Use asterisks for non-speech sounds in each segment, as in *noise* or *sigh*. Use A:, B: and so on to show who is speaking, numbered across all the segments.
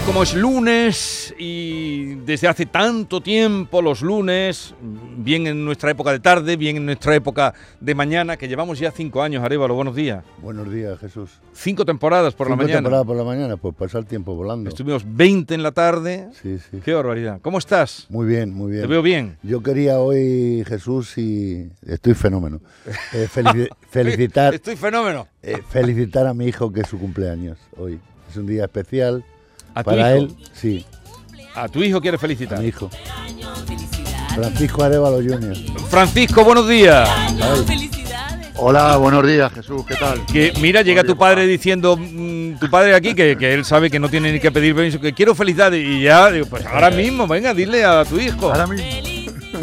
A: Y como es lunes y desde hace tanto tiempo los lunes, bien en nuestra época de tarde, bien en nuestra época de mañana, que llevamos ya cinco años, Arevalo, buenos días.
B: Buenos días, Jesús.
A: Cinco temporadas por la
B: Cinco
A: mañana.
B: temporadas por la mañana, pues pasa el tiempo volando.
A: Estuvimos 20 en la tarde.
B: Sí, sí.
A: Qué barbaridad. ¿Cómo estás?
B: Muy bien, muy bien.
A: Te veo bien.
B: Yo quería hoy, Jesús, y estoy fenómeno, eh, felici- *laughs* felicitar,
A: Estoy fenómeno.
B: eh, felicitar a mi hijo que es su cumpleaños hoy. Es un día especial
A: ¿A tu
B: para
A: hijo?
B: él, sí,
A: A tu hijo quieres
B: a
A: felicitar.
B: mi hijo. Francisco Arevalo Jr.
A: Francisco, buenos días.
C: Hola, buenos días, Jesús, ¿qué tal?
A: Que mira, llega tu padre diciendo, mm, tu padre aquí, que, que él sabe que no tiene ni que pedir permiso, que quiero felicidad. Y ya, digo, pues ahora mismo, venga, dile a tu hijo.
C: Ahora mismo.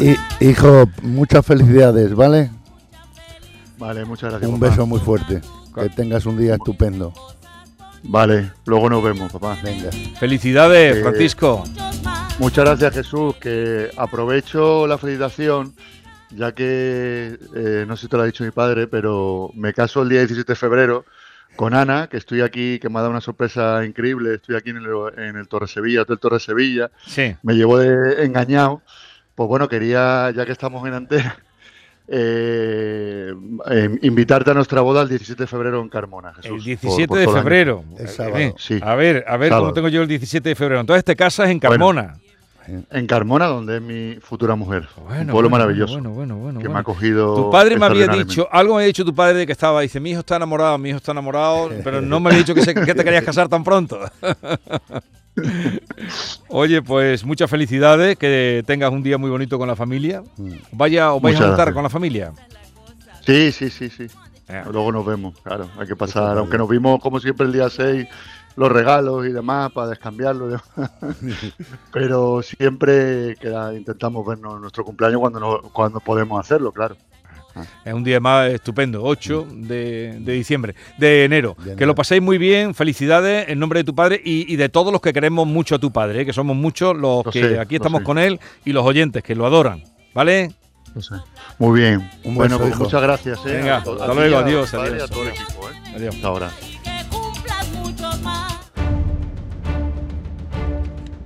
B: Y, hijo, muchas felicidades, ¿vale?
C: Vale, muchas gracias.
B: Un
C: papá.
B: beso muy fuerte. Que tengas un día estupendo.
C: Vale, luego nos vemos, papá.
B: Venga.
A: Felicidades,
C: Eh,
A: Francisco.
C: Muchas gracias, Jesús, que aprovecho la felicitación, ya que, eh, no sé si te lo ha dicho mi padre, pero me caso el día 17 de febrero con Ana, que estoy aquí, que me ha dado una sorpresa increíble. Estoy aquí en el, en el Torre Sevilla, Hotel Torre Sevilla.
A: Sí.
C: me llevó de engañado. Pues bueno, quería, ya que estamos en antena, *laughs* eh, eh, invitarte a nuestra boda el 17 de febrero en Carmona, Jesús.
A: El
C: por-
A: 17
C: por
A: de
C: el
A: febrero.
B: Es sábado.
A: Eh,
C: Sí.
A: A ver, a ver cómo
C: Sábado.
A: tengo yo el 17 de febrero. Entonces te casas en Carmona.
C: En Carmona, donde es mi futura mujer.
A: Bueno,
C: un pueblo
A: bueno,
C: maravilloso.
A: Bueno, bueno, bueno.
C: que me ha acogido.
A: Tu padre me había dicho, algo me había dicho tu padre de que estaba, dice, mi hijo está enamorado, mi hijo está enamorado, pero no me había dicho que, se- que te querías casar tan pronto. *laughs* Oye, pues muchas felicidades, que tengas un día muy bonito con la familia.
B: Mm.
A: Vaya, os vais a juntar
C: gracias.
A: con la familia.
C: Sí, sí, sí, sí.
A: Eh,
C: Luego nos vemos, claro. Hay que pasar, aunque nos vimos como siempre el día 6, los regalos y demás para descambiarlo. demás. *laughs* Pero siempre queda, intentamos vernos en nuestro cumpleaños cuando, no- cuando podemos hacerlo, claro.
A: Es un día más estupendo, 8 de, de diciembre, de enero.
B: De
A: Que lo paséis muy bien, felicidades en nombre de tu padre y, y de todos los que queremos mucho a tu padre, ¿eh? que somos muchos los
C: Lo
A: que
C: sé,
A: aquí estamos
C: sé.
A: con él y los oyentes que lo adoran. ¿Vale?
C: Muy bien.
B: Un
C: bueno,
B: beso,
C: pues
B: hijo.
C: muchas gracias. ¿eh?
A: Venga, hasta luego, adiós,
C: padre
A: adiós,
C: a todo el equipo. ¿eh?
A: Adiós.
C: Hasta ahora.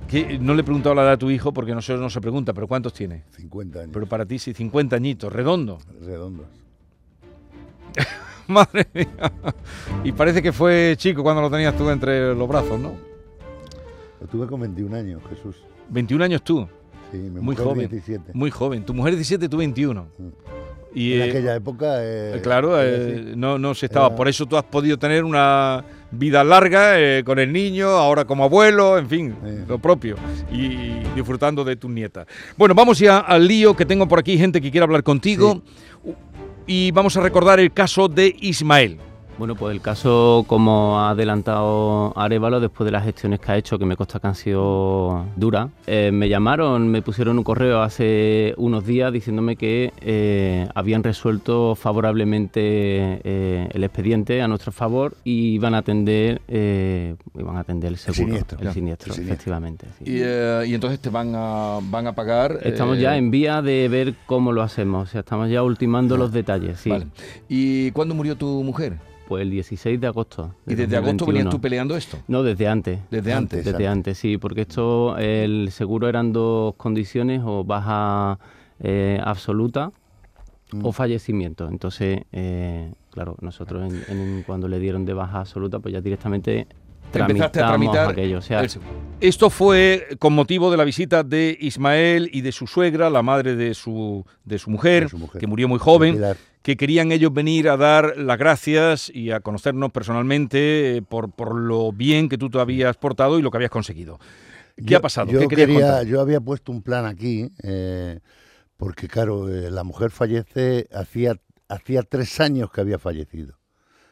A: Que no le he preguntado la edad a tu hijo porque nosotros no se pregunta, pero ¿cuántos tiene?
B: 50 años.
A: Pero para ti sí, 50 añitos, redondo.
B: redondos. *laughs*
A: Madre mía. Y parece que fue chico cuando lo tenías tú entre los brazos, ¿no?
B: Lo tuve con 21 años, Jesús.
A: 21 años tú,
B: Sí, mi
A: Muy
B: mujer
A: joven.
B: 17.
A: muy joven. Tu mujer 17, tú 21.
B: Mm.
A: Y,
B: en
A: eh,
B: aquella época. eh,
A: Claro, eh, no, no se estaba.
B: Era-
A: Por eso tú has podido tener una vida larga con el niño, ahora como abuelo, en fin,
B: Sí.
A: lo propio. Y disfrutando de tus nietas. Bueno, vamos ya al lío, que tengo por aquí gente que quiere hablar contigo. Y vamos a recordar el caso de Ismael.
D: Bueno, pues el caso, como ha adelantado Arevalo, después de las gestiones que ha hecho, que me consta que han sido duras, eh, me llamaron, me pusieron un correo hace unos días diciéndome que eh, habían resuelto favorablemente eh, el expediente a nuestro favor y iban a atender, eh, iban a atender el seguro,
B: siniestro.
D: el siniestro,
B: El siniestro.
D: efectivamente. sí.
A: Y, eh, y entonces te van a, van a pagar.
D: Estamos
A: eh,
D: ya en vía de ver cómo lo hacemos, o sea, estamos ya ultimando los detalles, sí.
A: Vale. ¿Y cuándo murió tu mujer?
D: Pues el 16 de agosto.
A: ¿Y
D: de
A: desde agosto venías
D: 2021.
A: tú peleando esto?
D: No, desde antes.
A: Desde antes.
B: Antes.
D: Desde antes, sí, porque esto, el seguro eran dos condiciones, o baja eh, absoluta
B: Mm.
D: o fallecimiento. Entonces, eh, claro, nosotros en- en- cuando le dieron de baja absoluta, pues ya directamente
A: Empezaste a
D: tramitamos
A: tramitar
D: aquello. O sea,
A: el seguro. Esto fue con motivo de la visita de Ismael y de su suegra, la madre de su, de su, mujer,
B: De su mujer.
A: que murió muy joven, que querían ellos venir a dar las gracias y a conocernos personalmente eh, por, por lo bien que tú te habías portado y lo que habías conseguido. ¿Qué
B: Yo-
A: ha pasado?
B: Yo,
A: ¿Qué
B: quería, yo había puesto un plan aquí, eh, porque claro, eh, la mujer fallece, hacía, hacía tres años que había fallecido.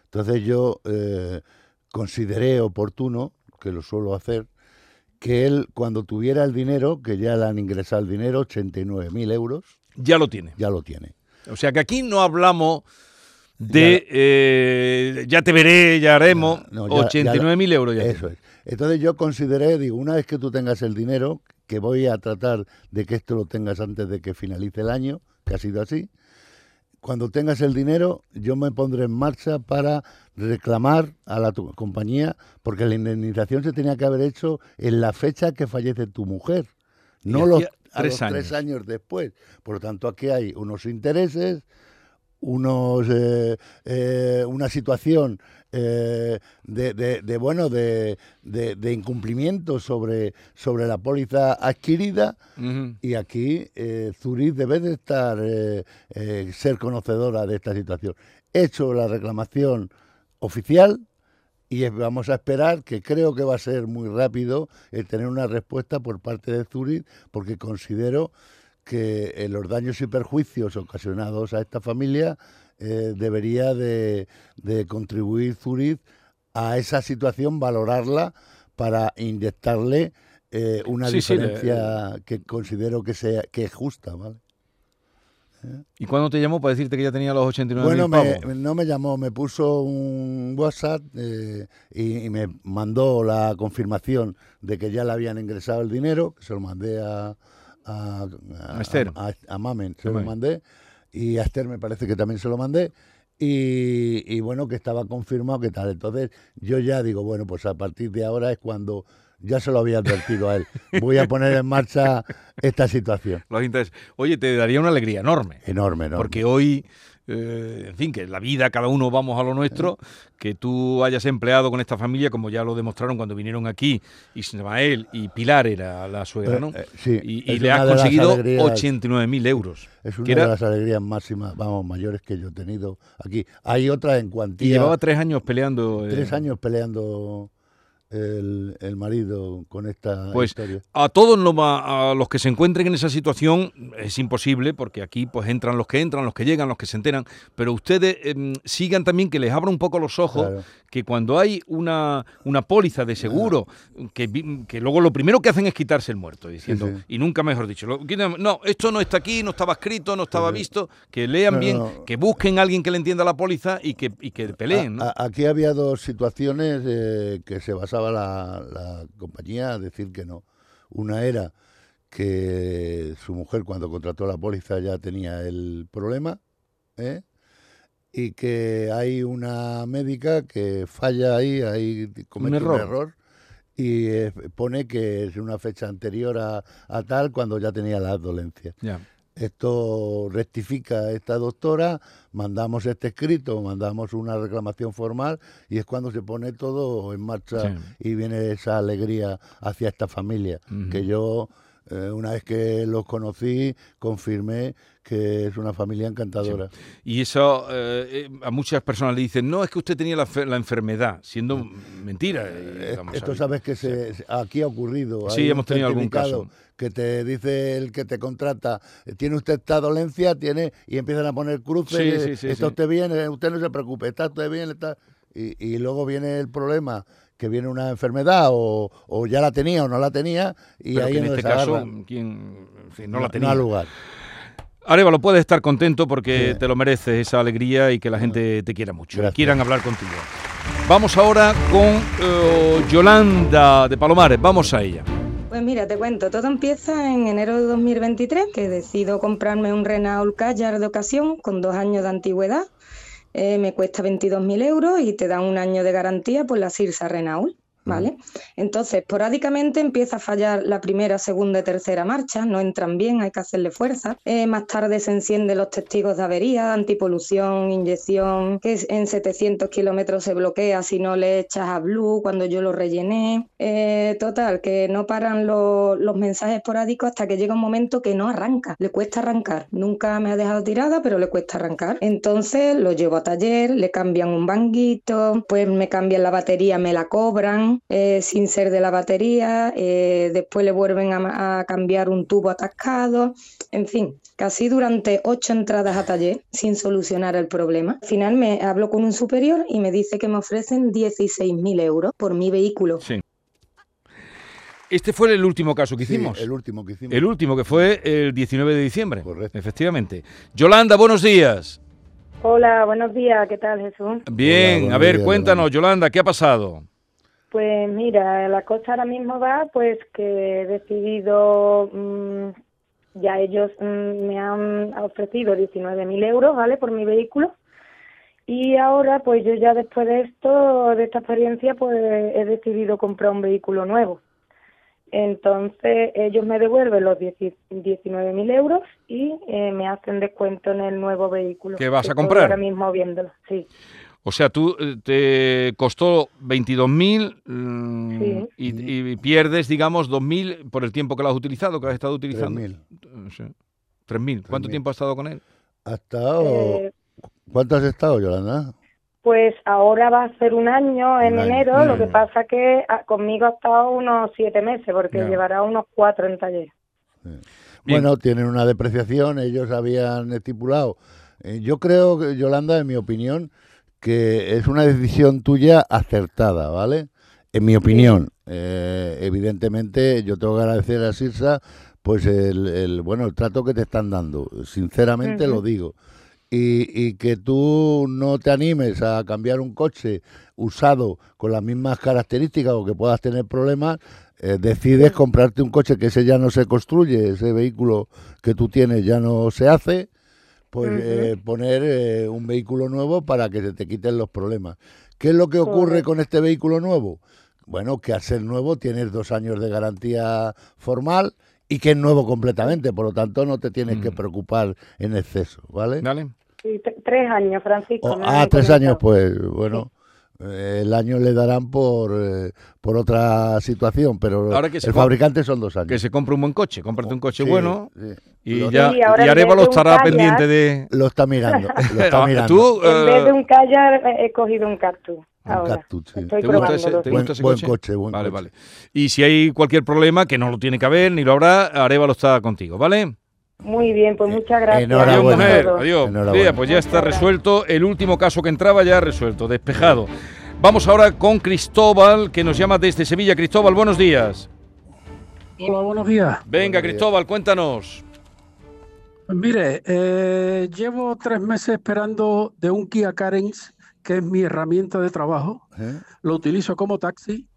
B: Entonces yo eh, consideré oportuno, que lo suelo hacer, que él cuando tuviera el dinero, que ya le han ingresado el dinero, 89.000 euros,
A: Ya lo tiene.
B: ya lo tiene.
A: O sea que aquí no hablamos de eh, ya te veré, ya haremos,
B: No, no, ya-
A: 89.000 euros ya.
B: Eso es. Entonces yo consideré, digo, una vez que tú tengas el dinero, que voy a tratar de que esto lo tengas antes de que finalice el año, que ha sido así, cuando tengas el dinero, yo me pondré en marcha para reclamar a la tu- compañía, porque la indemnización se tenía que haber hecho en la fecha que fallece tu mujer, no los,
A: hacía
B: a
A: tres
B: los
A: años.
B: tres años después. Por lo tanto, aquí hay unos intereses, unos eh, eh, una situación eh, de, de- de, bueno de, de- incumplimiento sobre, sobre la póliza adquirida y aquí eh, Zurich debe de estar eh, eh, ser conocedora de esta situación. He hecho la reclamación oficial y vamos a esperar que creo que va a ser muy rápido el tener una respuesta por parte de Zurich porque considero que los daños y perjuicios ocasionados a esta familia eh, debería de, de contribuir Zurich a esa situación, valorarla para inyectarle eh, una
A: Sí, sí, le-
B: diferencia que considero que sea que es justa, ¿vale?
A: ¿Y cuándo te llamó para decirte que ya tenía los 89
B: Bueno, me- no me llamó, me puso un WhatsApp eh, y, y me mandó la confirmación de que ya le habían ingresado el dinero, que se lo mandé a, a,
A: A
B: a, a Mamen, se lo mandé, y a Esther me parece que también se lo mandé, y, y bueno, que estaba confirmado que tal. Entonces yo ya digo, bueno, pues a partir de ahora es cuando ya se lo había advertido a él. Voy a poner en marcha esta situación.
A: Los intereses. Oye, te daría una alegría enorme.
B: Enorme, enorme.
A: Porque hoy, eh, en fin, que la vida, cada uno vamos a lo nuestro, que tú hayas empleado con esta familia, como ya lo demostraron cuando vinieron aquí, Ismael y Pilar era la suegra, ¿no?
B: Eh, eh, sí,
A: y y le has conseguido
B: alegrías-
A: 89.000 euros.
B: Es una
A: era-
B: de las alegrías máximas, vamos, mayores que yo he tenido aquí. Hay otra en
A: y
B: cuantía.
A: llevaba tres años peleando. eh,
B: tres años peleando el, el marido con esta
A: Pues
B: historia.
A: a todos los, a los que se encuentren en esa situación es imposible porque aquí pues entran los que entran, los que llegan, los que se enteran, pero ustedes em, sigan también que les abra un poco los ojos
B: Claro.
A: que cuando hay una, una póliza de seguro, que, que luego lo primero que hacen es quitarse el muerto, diciendo,
B: sí.
A: y nunca mejor dicho, lo no, esto no está aquí, no estaba escrito, no estaba
B: Sí,
A: visto, que lean
B: No,
A: bien,
B: no.
A: que busquen a alguien que le entienda la póliza y que, y que peleen. ¿no?
B: A- a- aquí había dos situaciones eh, que se la, la compañía a decir que no. Una era que su mujer cuando contrató la póliza ya tenía el problema ¿eh? y que hay una médica que falla ahí, ahí comete un
A: error.
B: error, y eh, pone que es una fecha anterior a, a tal cuando ya tenía las dolencias. Esto rectifica esta doctora, mandamos este escrito, mandamos una reclamación formal y es cuando se pone todo en marcha
A: Sí.
B: y viene esa alegría hacia esta familia. Que yo, eh, una vez que los conocí, confirmé que es una familia encantadora.
A: Y eso eh, eh, a muchas personas le dicen, no, es que usted tenía la, la enfermedad, siendo mentira. y
B: Eh, Esto sabes que se, aquí ha ocurrido.
A: Sí,
B: Hay
A: hemos tenido algún caso.
B: Que te dice el que te contrata, tiene usted esta dolencia, tiene y empiezan a poner cruces.
A: Sí, sí, sí,
B: está usted bien, usted no se preocupe, está usted bien, está. Y, y luego viene el problema, que viene una enfermedad o, o ya la tenía o no la tenía y
A: Pero
B: ahí
A: que en este caso, quien, no,
B: no,
A: la tenía.
B: no ha lugar.
A: Arevalo, puedes estar contento porque
B: Sí.
A: te lo mereces, esa alegría y que la gente te quiera mucho,
B: Gracias.
A: quieran hablar contigo. Vamos ahora con eh, Yolanda de Palomares, vamos a ella.
E: Pues mira, te cuento, todo empieza en enero de 2023, que decido comprarme un Renault Kadjar de ocasión con dos años de antigüedad. Eh, me cuesta 22.000 euros y te dan un año de garantía por la Sirsa Renault, ¿vale? Entonces, esporádicamente empieza a fallar la primera, segunda y tercera marcha, no entran bien, hay que hacerle fuerza. Eh, más tarde se encienden los testigos de avería, antipolución, inyección, que en 700 kilómetros se bloquea si no le echas a Blue cuando yo lo rellené. Eh, total, que no paran lo- los mensajes esporádicos hasta que llega un momento que no arranca, le cuesta arrancar. Nunca me ha dejado tirada, pero le cuesta arrancar. Entonces lo llevo a taller, le cambian un banguito, pues me cambian la batería, me la cobran eh, sin ser de la batería, eh, después le vuelven a, a cambiar un tubo atascado, en fin, casi durante ocho entradas a taller sin solucionar el problema. Al final me hablo con un superior y me dice que me ofrecen 16.000 euros por mi vehículo.
A: Sí. Este fue el último caso que
B: Sí,
A: hicimos.
B: el último que hicimos.
A: El último, que fue el 19 de diciembre.
B: Correcto.
A: Efectivamente. Yolanda, buenos días.
F: Hola, buenos días, ¿qué tal Jesús?
A: Bien, a ver,
B: días,
A: cuéntanos, Yolanda, ¿qué ha pasado?
F: Pues mira, la cosa ahora mismo va pues que he decidido mm, ya ellos mm, me han ofrecido 19.000 euros, ¿vale? Por mi vehículo. Y ahora, pues yo ya después de esto, de esta experiencia, pues he decidido comprar un vehículo nuevo. Entonces ellos me devuelven los 19.000 euros y eh, me hacen descuento en el nuevo vehículo.
A: ¿Qué vas a comprar?
F: Ahora mismo viéndolo, sí.
A: O sea, tú eh, te costó 22.000 mm,
F: Sí.
A: y, y pierdes, digamos, 2.000 por el tiempo que lo has utilizado, que has estado utilizando.
B: 3.000.
A: Eh, sí. 3.000. ¿Cuánto
B: 3.000.
A: tiempo has estado con él?
B: ¿Has estado?
F: Eh,
B: ¿Cuánto has estado, Yolanda?
F: Pues ahora va a ser un año en
B: Un año,
F: enero, lo que pasa que ah, conmigo ha estado unos siete meses, porque
A: Ya.
F: llevará unos cuatro en taller.
B: Bueno, tienen una depreciación, ellos habían estipulado. Eh, yo creo, Yolanda, en mi opinión, que es una decisión tuya acertada, ¿vale? En mi opinión. Eh, evidentemente, yo tengo que agradecer a Sirsa pues el, el, bueno el trato que te están dando, sinceramente lo digo. Y, y que tú no te animes a cambiar un coche usado con las mismas características o que puedas tener problemas, eh, decides comprarte un coche que ese ya no se construye, ese vehículo que tú tienes ya no se hace, pues eh, poner eh, un vehículo nuevo para que se te quiten los problemas. ¿Qué es lo que ocurre con este vehículo nuevo? Bueno, que al ser nuevo tienes dos años de garantía formal y que es nuevo completamente, por lo tanto no te tienes que
A: Mm.
B: preocupar en exceso, ¿vale?
F: Sí, tres años, Francisco.
B: O-
F: me
B: ah, tres
F: comentado.
B: años, pues bueno, el año le darán por, eh, por otra situación, pero
A: Ahora que
B: el fabricante son dos años.
A: Que se compre un buen coche, cómprate un coche
B: Sí,
A: bueno
B: sí.
A: y
B: Lo-
A: ya y Arevalo
F: de
A: estará
F: Kayak-
A: pendiente de...
B: Lo está mirando, lo está *laughs*
A: Ah,
B: mirando.
A: Tú,
F: En vez de
A: eh,
F: un Kayak eh, he cogido un Cactus.
B: Un
F: Ahora.
B: Cactus, sí.
A: ¿Te gusta ese- te.
B: Buen,
A: gusta ese
B: buen
A: coche?
B: coche, buen
A: Vale,
B: coche.
A: vale. Y si hay cualquier problema, que no lo tiene que haber, ni lo habrá, Arevalo está contigo, ¿vale?
F: Muy bien, pues muchas gracias.
A: Adiós,
B: Enhorabuena.
A: mujer. Adiós.
B: Enhorabuena.
A: Mira, pues ya está resuelto. El último caso que entraba ya resuelto, despejado. Vamos ahora con Cristóbal, que nos llama desde Sevilla. Cristóbal, buenos días.
G: Hola, buenos días.
A: Venga,
B: Buenos días.
A: Cristóbal, cuéntanos.
G: Pues mire, eh, llevo tres meses esperando de un Kia Carens, que es mi herramienta de trabajo.
B: ¿Eh?
G: Lo utilizo como taxi.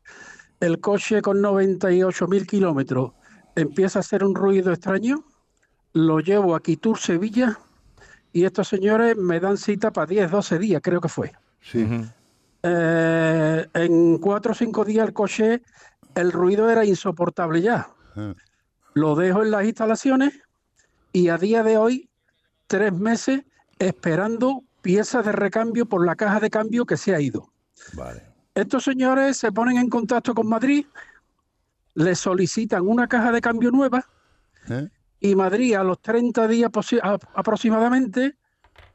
G: El coche con 98 mil kilómetros empieza a hacer un ruido extraño. Lo llevo a Quitur, Sevilla. Y estos señores me dan cita para 10, 12 días, creo que fue.
B: Sí.
G: Eh, en cuatro o cinco días el coche, el ruido era insoportable ya.
B: Eh.
G: Lo dejo en las instalaciones y a día de hoy, tres meses esperando piezas de recambio por la caja de cambio que se ha ido.
B: Vale.
G: Estos señores se ponen en contacto con Madrid, le solicitan una caja de cambio nueva
B: ¿Eh?
G: Y Madrid a los 30 días aproximadamente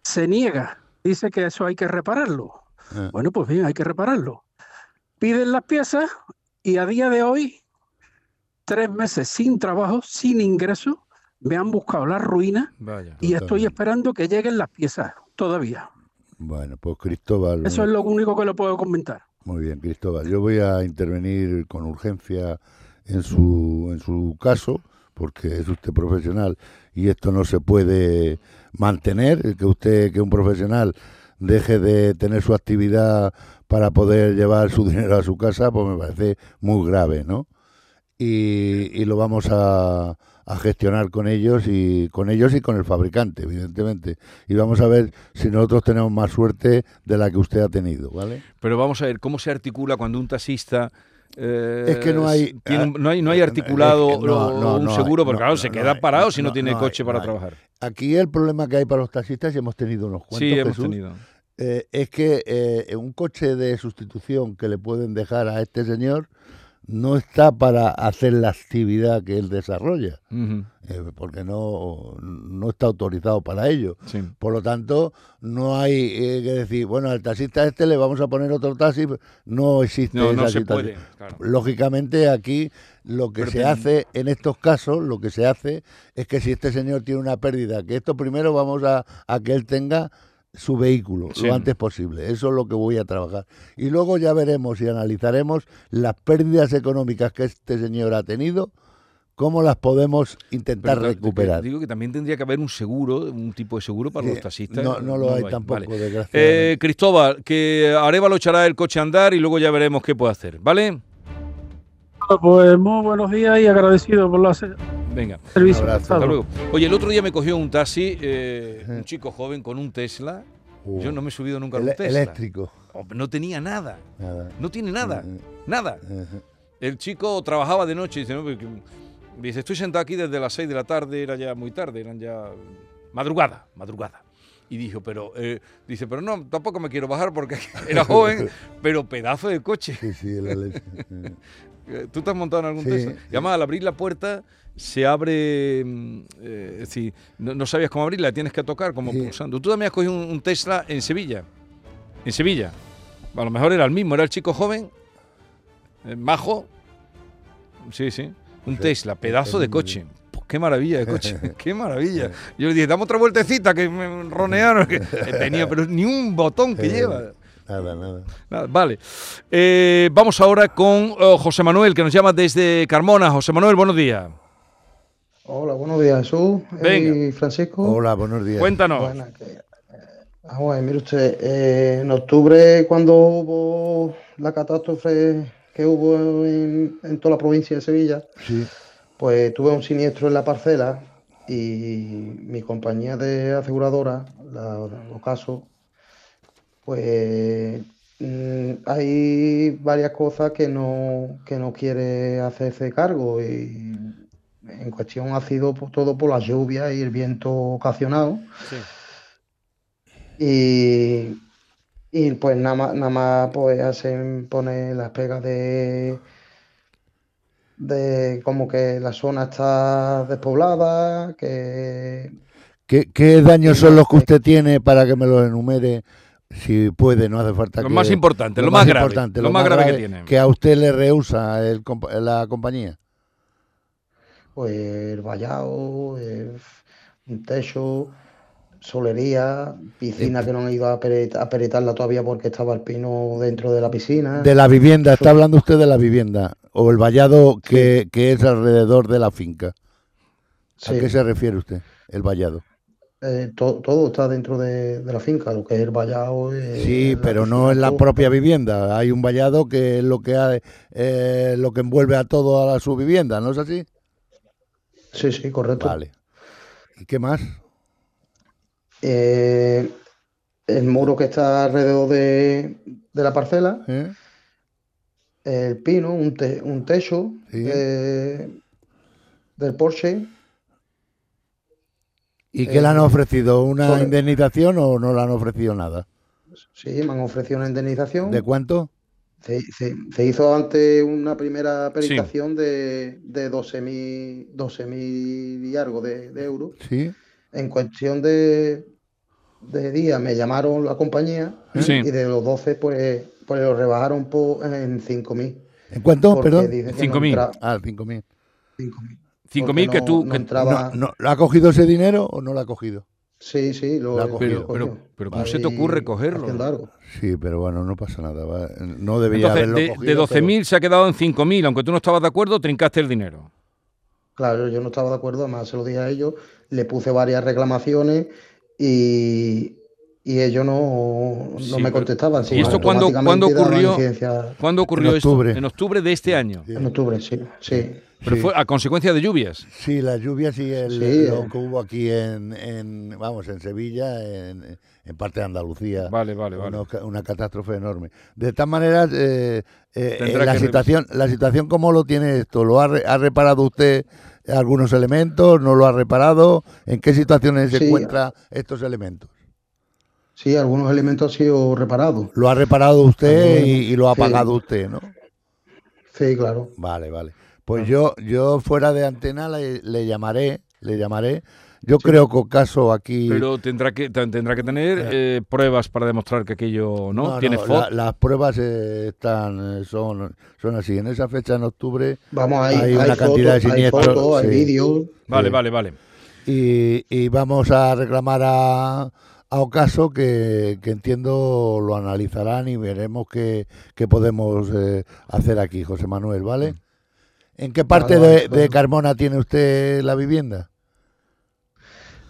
G: se niega. Dice que eso hay que repararlo.
B: Eh.
G: Bueno, pues bien, hay que repararlo. Piden las piezas y a día de hoy, tres meses sin trabajo, sin ingreso, me han buscado la ruina
A: Vaya.
G: y estoy esperando que lleguen las piezas todavía.
B: Bueno, pues Cristóbal.
G: Eso es lo único que le puedo comentar.
B: Muy bien, Cristóbal. Yo voy a intervenir con urgencia en su, en su caso, porque es usted profesional y esto no se puede mantener, que usted, que un profesional deje de tener su actividad para poder llevar su *laughs* dinero a su casa, pues me parece muy grave, ¿no? Y, y lo vamos a, a gestionar con ellos y con ellos y con el fabricante, evidentemente. Y vamos a ver si nosotros tenemos más suerte de la que usted ha tenido, ¿vale?
A: Pero vamos a ver, ¿cómo se articula cuando un taxista... eh,
B: Es que no hay-
A: tiene un- no, hay, no hay
B: eh,
A: articulado
B: es que no,
A: un seguro, porque claro, se queda parado si no, tiene coche para trabajar.
B: Aquí el problema que hay para los taxistas, y hemos tenido unos cuantos,
A: Sí, hemos
B: Jesús,
A: tenido.
B: eh, es que eh, un coche de sustitución que le pueden dejar a este señor no está para hacer la actividad que él desarrolla, eh, porque no, no está autorizado para ello.
A: sí.
B: Por lo tanto, no hay eh, que decir, bueno, al taxista este le vamos a poner otro taxi. No existe
A: No,
B: esa
A: no se
B: situación.
A: puede. claro.
B: Lógicamente aquí lo que
A: Pero
B: se hace en estos casos, lo que se hace es que si este señor tiene una pérdida, que esto primero vamos a, a que él tenga su vehículo
A: Sí.
B: lo antes posible. Eso es lo que voy a trabajar. Y luego ya veremos y analizaremos las pérdidas económicas que este señor ha tenido, cómo las podemos intentar
A: Pero
B: recuperar.
A: Digo que también tendría que haber un seguro, un tipo de seguro para
B: Sí,
A: los taxistas.
B: no, no lo hay tampoco,
A: Eh,
B: desgraciadamente.
A: Cristóbal, que Arevalo echará el coche a andar y luego ya veremos qué puede hacer, ¿vale?
G: Pues muy buenos días y agradecido por la,
A: Venga.
G: Servicio
B: Un abrazo.
A: Hasta luego. Oye, el otro día me cogió un taxi, eh, un chico joven con un Tesla.
B: Uh,
A: Yo no me he subido nunca a un Tesla.
B: eléctrico.
A: Hombre, No tenía nada.
B: Nada.
A: No tiene nada.
B: Mm,
A: Nada.
B: Ajá.
A: El chico trabajaba de noche y dice, no, porque- dice, estoy sentado aquí desde las 6 de la tarde, era ya muy tarde, eran ya madrugada, madrugada. Y dijo, pero, eh, dice, pero no, tampoco me quiero bajar porque *laughs* era joven, *laughs* pero pedazo de coche.
B: Sí, sí, eléctrico.
A: Eh, *laughs* ¿Tú te has montado en algún
B: Sí,
A: Tesla? Y además, al abrir la puerta, se abre, mm, eh, es decir, no, no sabías cómo abrirla, tienes que tocar como
B: Sí.
A: pulsando. Tú también has cogido un, un Tesla en Sevilla. En Sevilla. A lo mejor era el mismo, era el chico joven, eh, majo. Sí, sí. Un
B: Sí.
A: Tesla, pedazo de coche. Pues qué maravilla de coche, *laughs* qué maravilla. Yo le dije, dame otra vueltecita que me ronearon. que *laughs* tenía, pero ni un botón que
B: Eh,
A: lleva.
B: Nada, nada.
A: Nada, vale. Eh, vamos ahora con eh, José Manuel, que nos llama desde Carmona. José Manuel, buenos días.
H: Hola, buenos días, Jesús
A: Venga.
H: y Francisco.
B: Hola, buenos días.
A: Cuéntanos.
H: Buena, que, eh, mire usted, eh, en octubre cuando hubo la catástrofe que hubo en, en toda la provincia de Sevilla,
B: Sí,
H: pues tuve un siniestro en la parcela y mi compañía de aseguradora, la Ocaso, pues mm, hay varias cosas que no, que no quiere hacerse cargo y en cuestión ha sido por- todo por la lluvia y el viento ocasionado. Y, y pues nada más, nada más pues hacen poner las pegas de, de como que la zona está despoblada, que
B: ¿Qué, qué daños son los que usted tiene para que me los enumere? Si puede, no hace falta
A: Lo
B: que...
A: más importante, lo más grave,
B: importante,
A: lo más grave que tiene.
B: Que a usted le rehúsa el la compañía.
H: Pues el vallado, eh, un techo, solería, piscina que no han ido a pere- a peretarla todavía porque estaba el pino dentro de la piscina.
B: De la vivienda, está hablando usted de la vivienda. O el vallado que, que es alrededor de la finca. ¿A
H: Sí.
B: qué se refiere usted, el vallado?
H: Eh, to- todo está dentro de, de la finca, lo que es el vallado. eh,
B: Sí, pero no
H: piscina,
B: en la
H: todo.
B: propia vivienda. Hay un vallado que es lo que, ha- eh, lo que envuelve a todo a su vivienda, ¿no es así?
H: Sí, sí, correcto.
B: Vale. ¿Y qué más?
H: Eh, el muro que está alrededor de, de la parcela,
B: ¿Eh?
H: el pino, un, te- un techo
B: Sí.
H: de- del Porsche.
B: ¿Y qué le han
H: Eh,
B: ofrecido? ¿Una
H: sobre-
B: indemnización o no le han ofrecido nada?
H: Sí, me han ofrecido una indemnización.
B: ¿De cuánto?
H: Se, se- se hizo antes una primera peritación de, de 12.000 12.000 y algo de, de euros.
B: Sí.
H: En cuestión de, de días me llamaron la compañía
A: Sí.
H: y de los 12 pues, pues lo rebajaron por, en 5.000.
B: ¿En cuánto? Perdón.
H: dicen que no
A: 5.000.
H: entra-
B: Ah, 5.000.
H: 5.000.
A: 5.000 que
H: no-
A: tú...
H: no
A: que-
H: entraba-
B: No, no, ¿Ha cogido ese dinero o no lo ha cogido?
H: Sí, sí, lo
B: cogido.
A: pero, pero, pero ¿cómo
H: Vale,
A: se te ocurre cogerlo?
B: Sí, pero bueno, no pasa nada. va. No debía
A: Entonces,
B: haberlo
A: de,
B: cogido.
A: de 12.000 se ha quedado en 5.000. Aunque tú no estabas de acuerdo, trincaste el dinero.
H: Claro, yo no estaba de acuerdo, además se lo dije a ellos, le puse varias reclamaciones y, y ellos no, no
A: Sí,
H: me contestaban. sí,
A: ¿Y esto cuándo, ocurrió? ¿Cuándo ocurrió esto?
B: octubre.
A: En octubre de este año.
H: En octubre, sí, sí.
A: Pero
B: Sí.
A: fue a consecuencia de lluvias.
B: Sí, las lluvias y el,
H: Sí,
B: lo
H: eh.
B: que hubo aquí en, en, vamos, en Sevilla, en, en parte de Andalucía.
A: Vale, vale, vale.
B: Una, ca- una catástrofe enorme. De todas maneras, eh, eh, eh, la
A: que
B: situación, la situación cómo lo tiene esto, ¿lo ha, re- ha reparado usted algunos elementos? ¿No lo ha reparado? ¿En qué situaciones se encuentran estos elementos?
H: Sí, algunos elementos han sido reparados.
B: Lo ha reparado usted y, y lo ha
H: sí.
B: pagado usted, ¿no?
H: Sí, claro.
B: Vale, vale. Pues yo, yo fuera de antena le, le llamaré, le llamaré. Yo creo que caso aquí.
A: Pero tendrá que, ten- tendrá que tener eh, pruebas para demostrar que aquello no,
B: No,
A: tiene
B: no,
A: foto.
B: la- las pruebas eh, están, eh, son, son así. En esa fecha en octubre
H: Vamos, hay,
B: Hay
H: hay
B: una cantidad de
H: fotos, hay
B: siniestros,
H: fotos, hay vídeos.
A: Vale,
B: sí.
A: vale, vale.
B: y, y vamos a reclamar a, a Ocaso que, que entiendo lo analizarán y veremos qué, qué podemos eh, hacer aquí, José Manuel, ¿vale? ¿En qué parte
H: Vale, vale,
B: de. Carmona tiene usted la vivienda?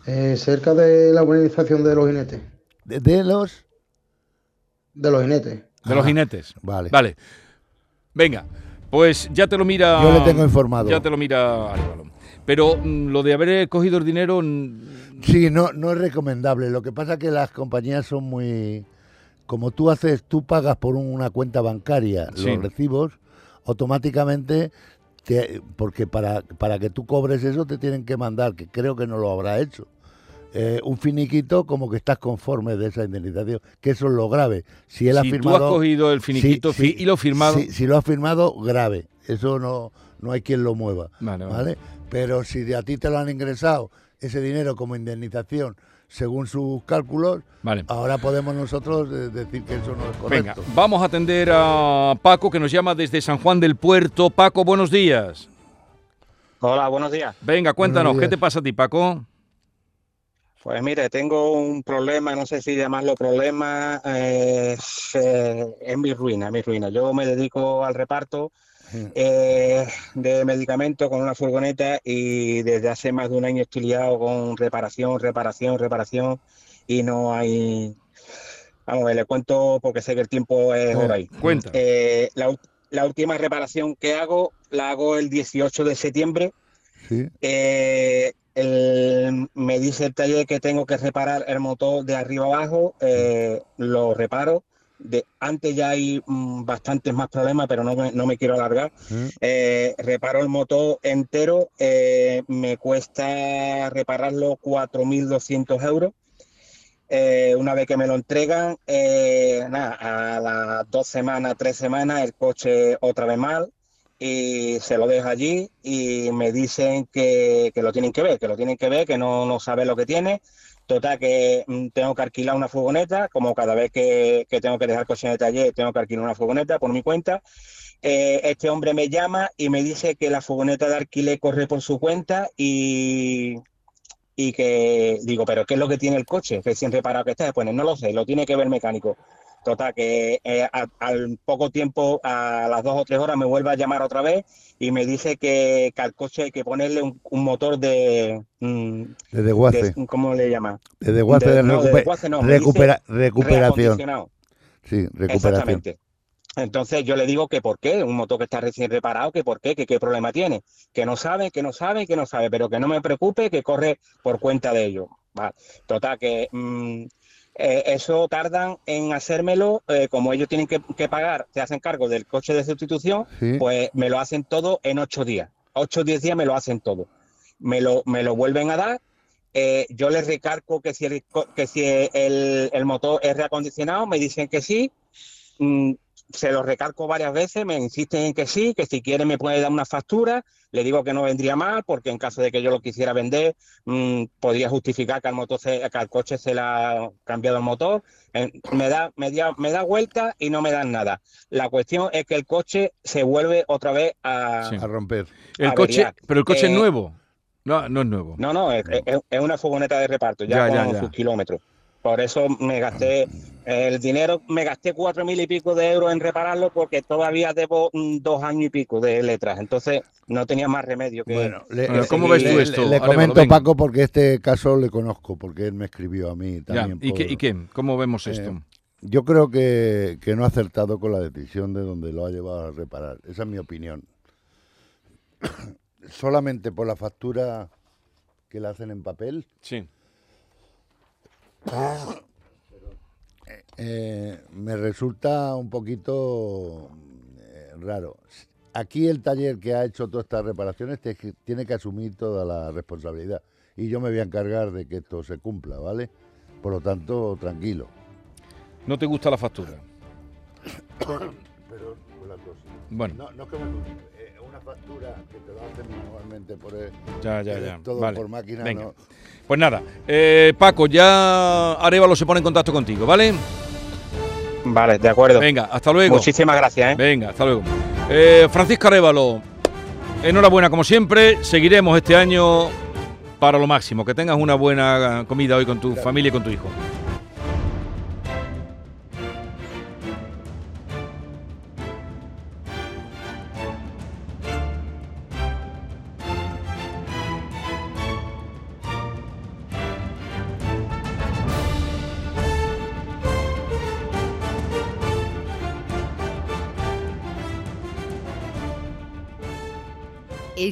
H: Eh, cerca de la urbanización de los jinetes.
B: ¿De, de los?
H: De los jinetes.
A: De los jinetes.
B: Vale.
A: Vale. Venga, pues ya te lo mira.
B: Yo le tengo informado.
A: Ya te lo mira Arevalo. Pero mm, lo de haber cogido el dinero... mm,
B: Sí, no, no es recomendable. Lo que pasa es que las compañías son muy... Como tú haces, tú pagas por una cuenta bancaria
A: Sí.
B: los recibos, automáticamente, te- porque para, para que tú cobres eso te tienen que mandar, que creo que no lo habrá hecho, eh, un finiquito como que estás conforme de esa indemnización, que eso es lo grave. Si él ha
A: si tú has
B: firmado...
A: cogido el finiquito y lo firmado...
B: si lo ha firmado, grave. Eso no, no hay quien lo mueva.
A: Vale, vale.
B: ¿vale? Pero si de a ti te lo han ingresado ese dinero como indemnización según sus cálculos,
A: Vale.
B: ahora podemos nosotros eh, decir que eso no es
A: Venga,
B: correcto.
A: vamos a atender a Paco que nos llama desde San Juan del Puerto. Paco, buenos días.
I: Hola, buenos días.
A: Venga, cuéntanos, ¿qué te pasa a ti, Paco?
I: Pues mire, tengo un problema, no sé si llamarlo problema, eh, eh, es mi ruina, mi ruina. Yo me dedico al reparto *laughs* eh, de medicamentos con una furgoneta y desde hace más de un año estoy liado con reparación, reparación, reparación y no hay... Vamos a ver, le cuento porque sé que el tiempo es hora ahí.
A: Cuenta.
I: Eh, la, última reparación que hago la hago el 18 de septiembre.
B: Sí.
I: Eh, el- me dice el taller que tengo que reparar el motor de arriba abajo, eh, lo reparo. De, antes ya hay mm, bastantes más problemas, pero no me, no me quiero alargar. Eh, reparo el motor entero, eh, me cuesta repararlo 4.200 euros. Eh, una vez que me lo entregan, nada, a las dos semanas, tres semanas, el coche otra vez mal y se lo dejo allí y me dicen que, que lo tienen que ver, que lo tienen que ver, que no, no sabe lo que tiene. Total, que mm, tengo que alquilar una furgoneta, como cada vez que, que tengo que dejar coche en el taller, tengo que alquilar una furgoneta por mi cuenta. Eh, este hombre me llama y me dice que la furgoneta de alquiler corre por su cuenta y, y que digo, pero ¿qué es lo que tiene el coche? Recién reparado que está. Pues no lo sé, lo tiene que ver el mecánico. Total, que eh, al poco tiempo, a las dos o tres horas, me vuelve a llamar otra vez y me dice que, que al coche hay que ponerle un, un motor de, mm,
B: De desguace.
I: de- ¿Cómo le llama?
B: De desguace, de,
I: no, de desguace no,
B: recupera- recuperación. Sí, recuperación.
I: Exactamente. Entonces yo le digo que por qué, un motor que está recién reparado, que por qué, que qué problema tiene, que no sabe, que no sabe, que no sabe, pero que no me preocupe, que corre por cuenta de. Vale. Total, que mm, eh, eso tardan en hacérmelo, eh, como ellos tienen que, que pagar, se hacen cargo del coche de sustitución,
B: Sí.
I: pues me lo hacen todo en ocho días. Ocho o diez días me lo hacen todo. Me lo, me lo vuelven a dar. eh, yo les recargo que si, el, que si el, el motor es reacondicionado, me dicen que sí. Mm, se lo recargo varias veces, me insisten en que sí, que si quiere me puede dar una factura, le digo que no vendría mal, porque en caso de que yo lo quisiera vender, mm, podría justificar que al motor se- que al coche se le ha cambiado el motor. Eh, me da, me da, me da vuelta y no me dan nada. La cuestión es que el coche se vuelve otra vez a,
A: Sí.
B: A romper.
A: El
I: a
A: coche,
I: averiar.
A: pero el coche es
I: Eh,
A: nuevo. No, no es nuevo.
I: No, no, es, es- es una furgoneta de reparto, ya,
A: Ya, ya,
I: con
A: ya.
I: sus kilómetros. Por eso me gasté el dinero, me gasté cuatro mil y pico de euros en repararlo porque todavía debo mm, dos años y pico de letras. Entonces no tenía más remedio que.
B: Bueno, le,
A: Bueno,
B: le-
A: ¿cómo ves tú esto,
B: Le, comento. Paco, porque este caso le conozco, porque él me escribió a mí
A: Ya,
B: también.
A: ¿Y, qué,
B: por-
A: ¿Y qué? ¿Cómo vemos
B: Eh,
A: esto?
B: Yo creo que, que no ha acertado con la decisión de donde lo ha llevado a reparar. Esa es mi opinión. *coughs* Solamente por la factura que le hacen en papel,
A: Sí. *coughs*
B: eh, me resulta un poquito eh, raro. Aquí el taller que ha hecho todas estas reparaciones te- tiene que asumir toda la responsabilidad. Y yo me voy a encargar de que esto se cumpla, ¿vale? Por lo tanto, tranquilo.
A: ¿No te gusta la factura? *coughs*
B: Pero una cosa.
A: Bueno.
B: No, no es que me eh, una factura que te lo hacen manualmente por el-
A: Ya, ya,
B: eh,
A: ya.
B: todo
A: Vale.
B: por máquina.
A: Venga.
B: no.
A: Pues nada, eh, Paco, ya Arevalo se pone en contacto contigo, ¿vale?
I: Vale, de acuerdo.
A: Venga, hasta luego.
I: Muchísimas gracias, ¿eh?
A: Venga, hasta luego. Eh, Francisco Arevalo, enhorabuena como siempre. Seguiremos este año para lo máximo. Que tengas una buena comida hoy con tu familia y con tu hijo.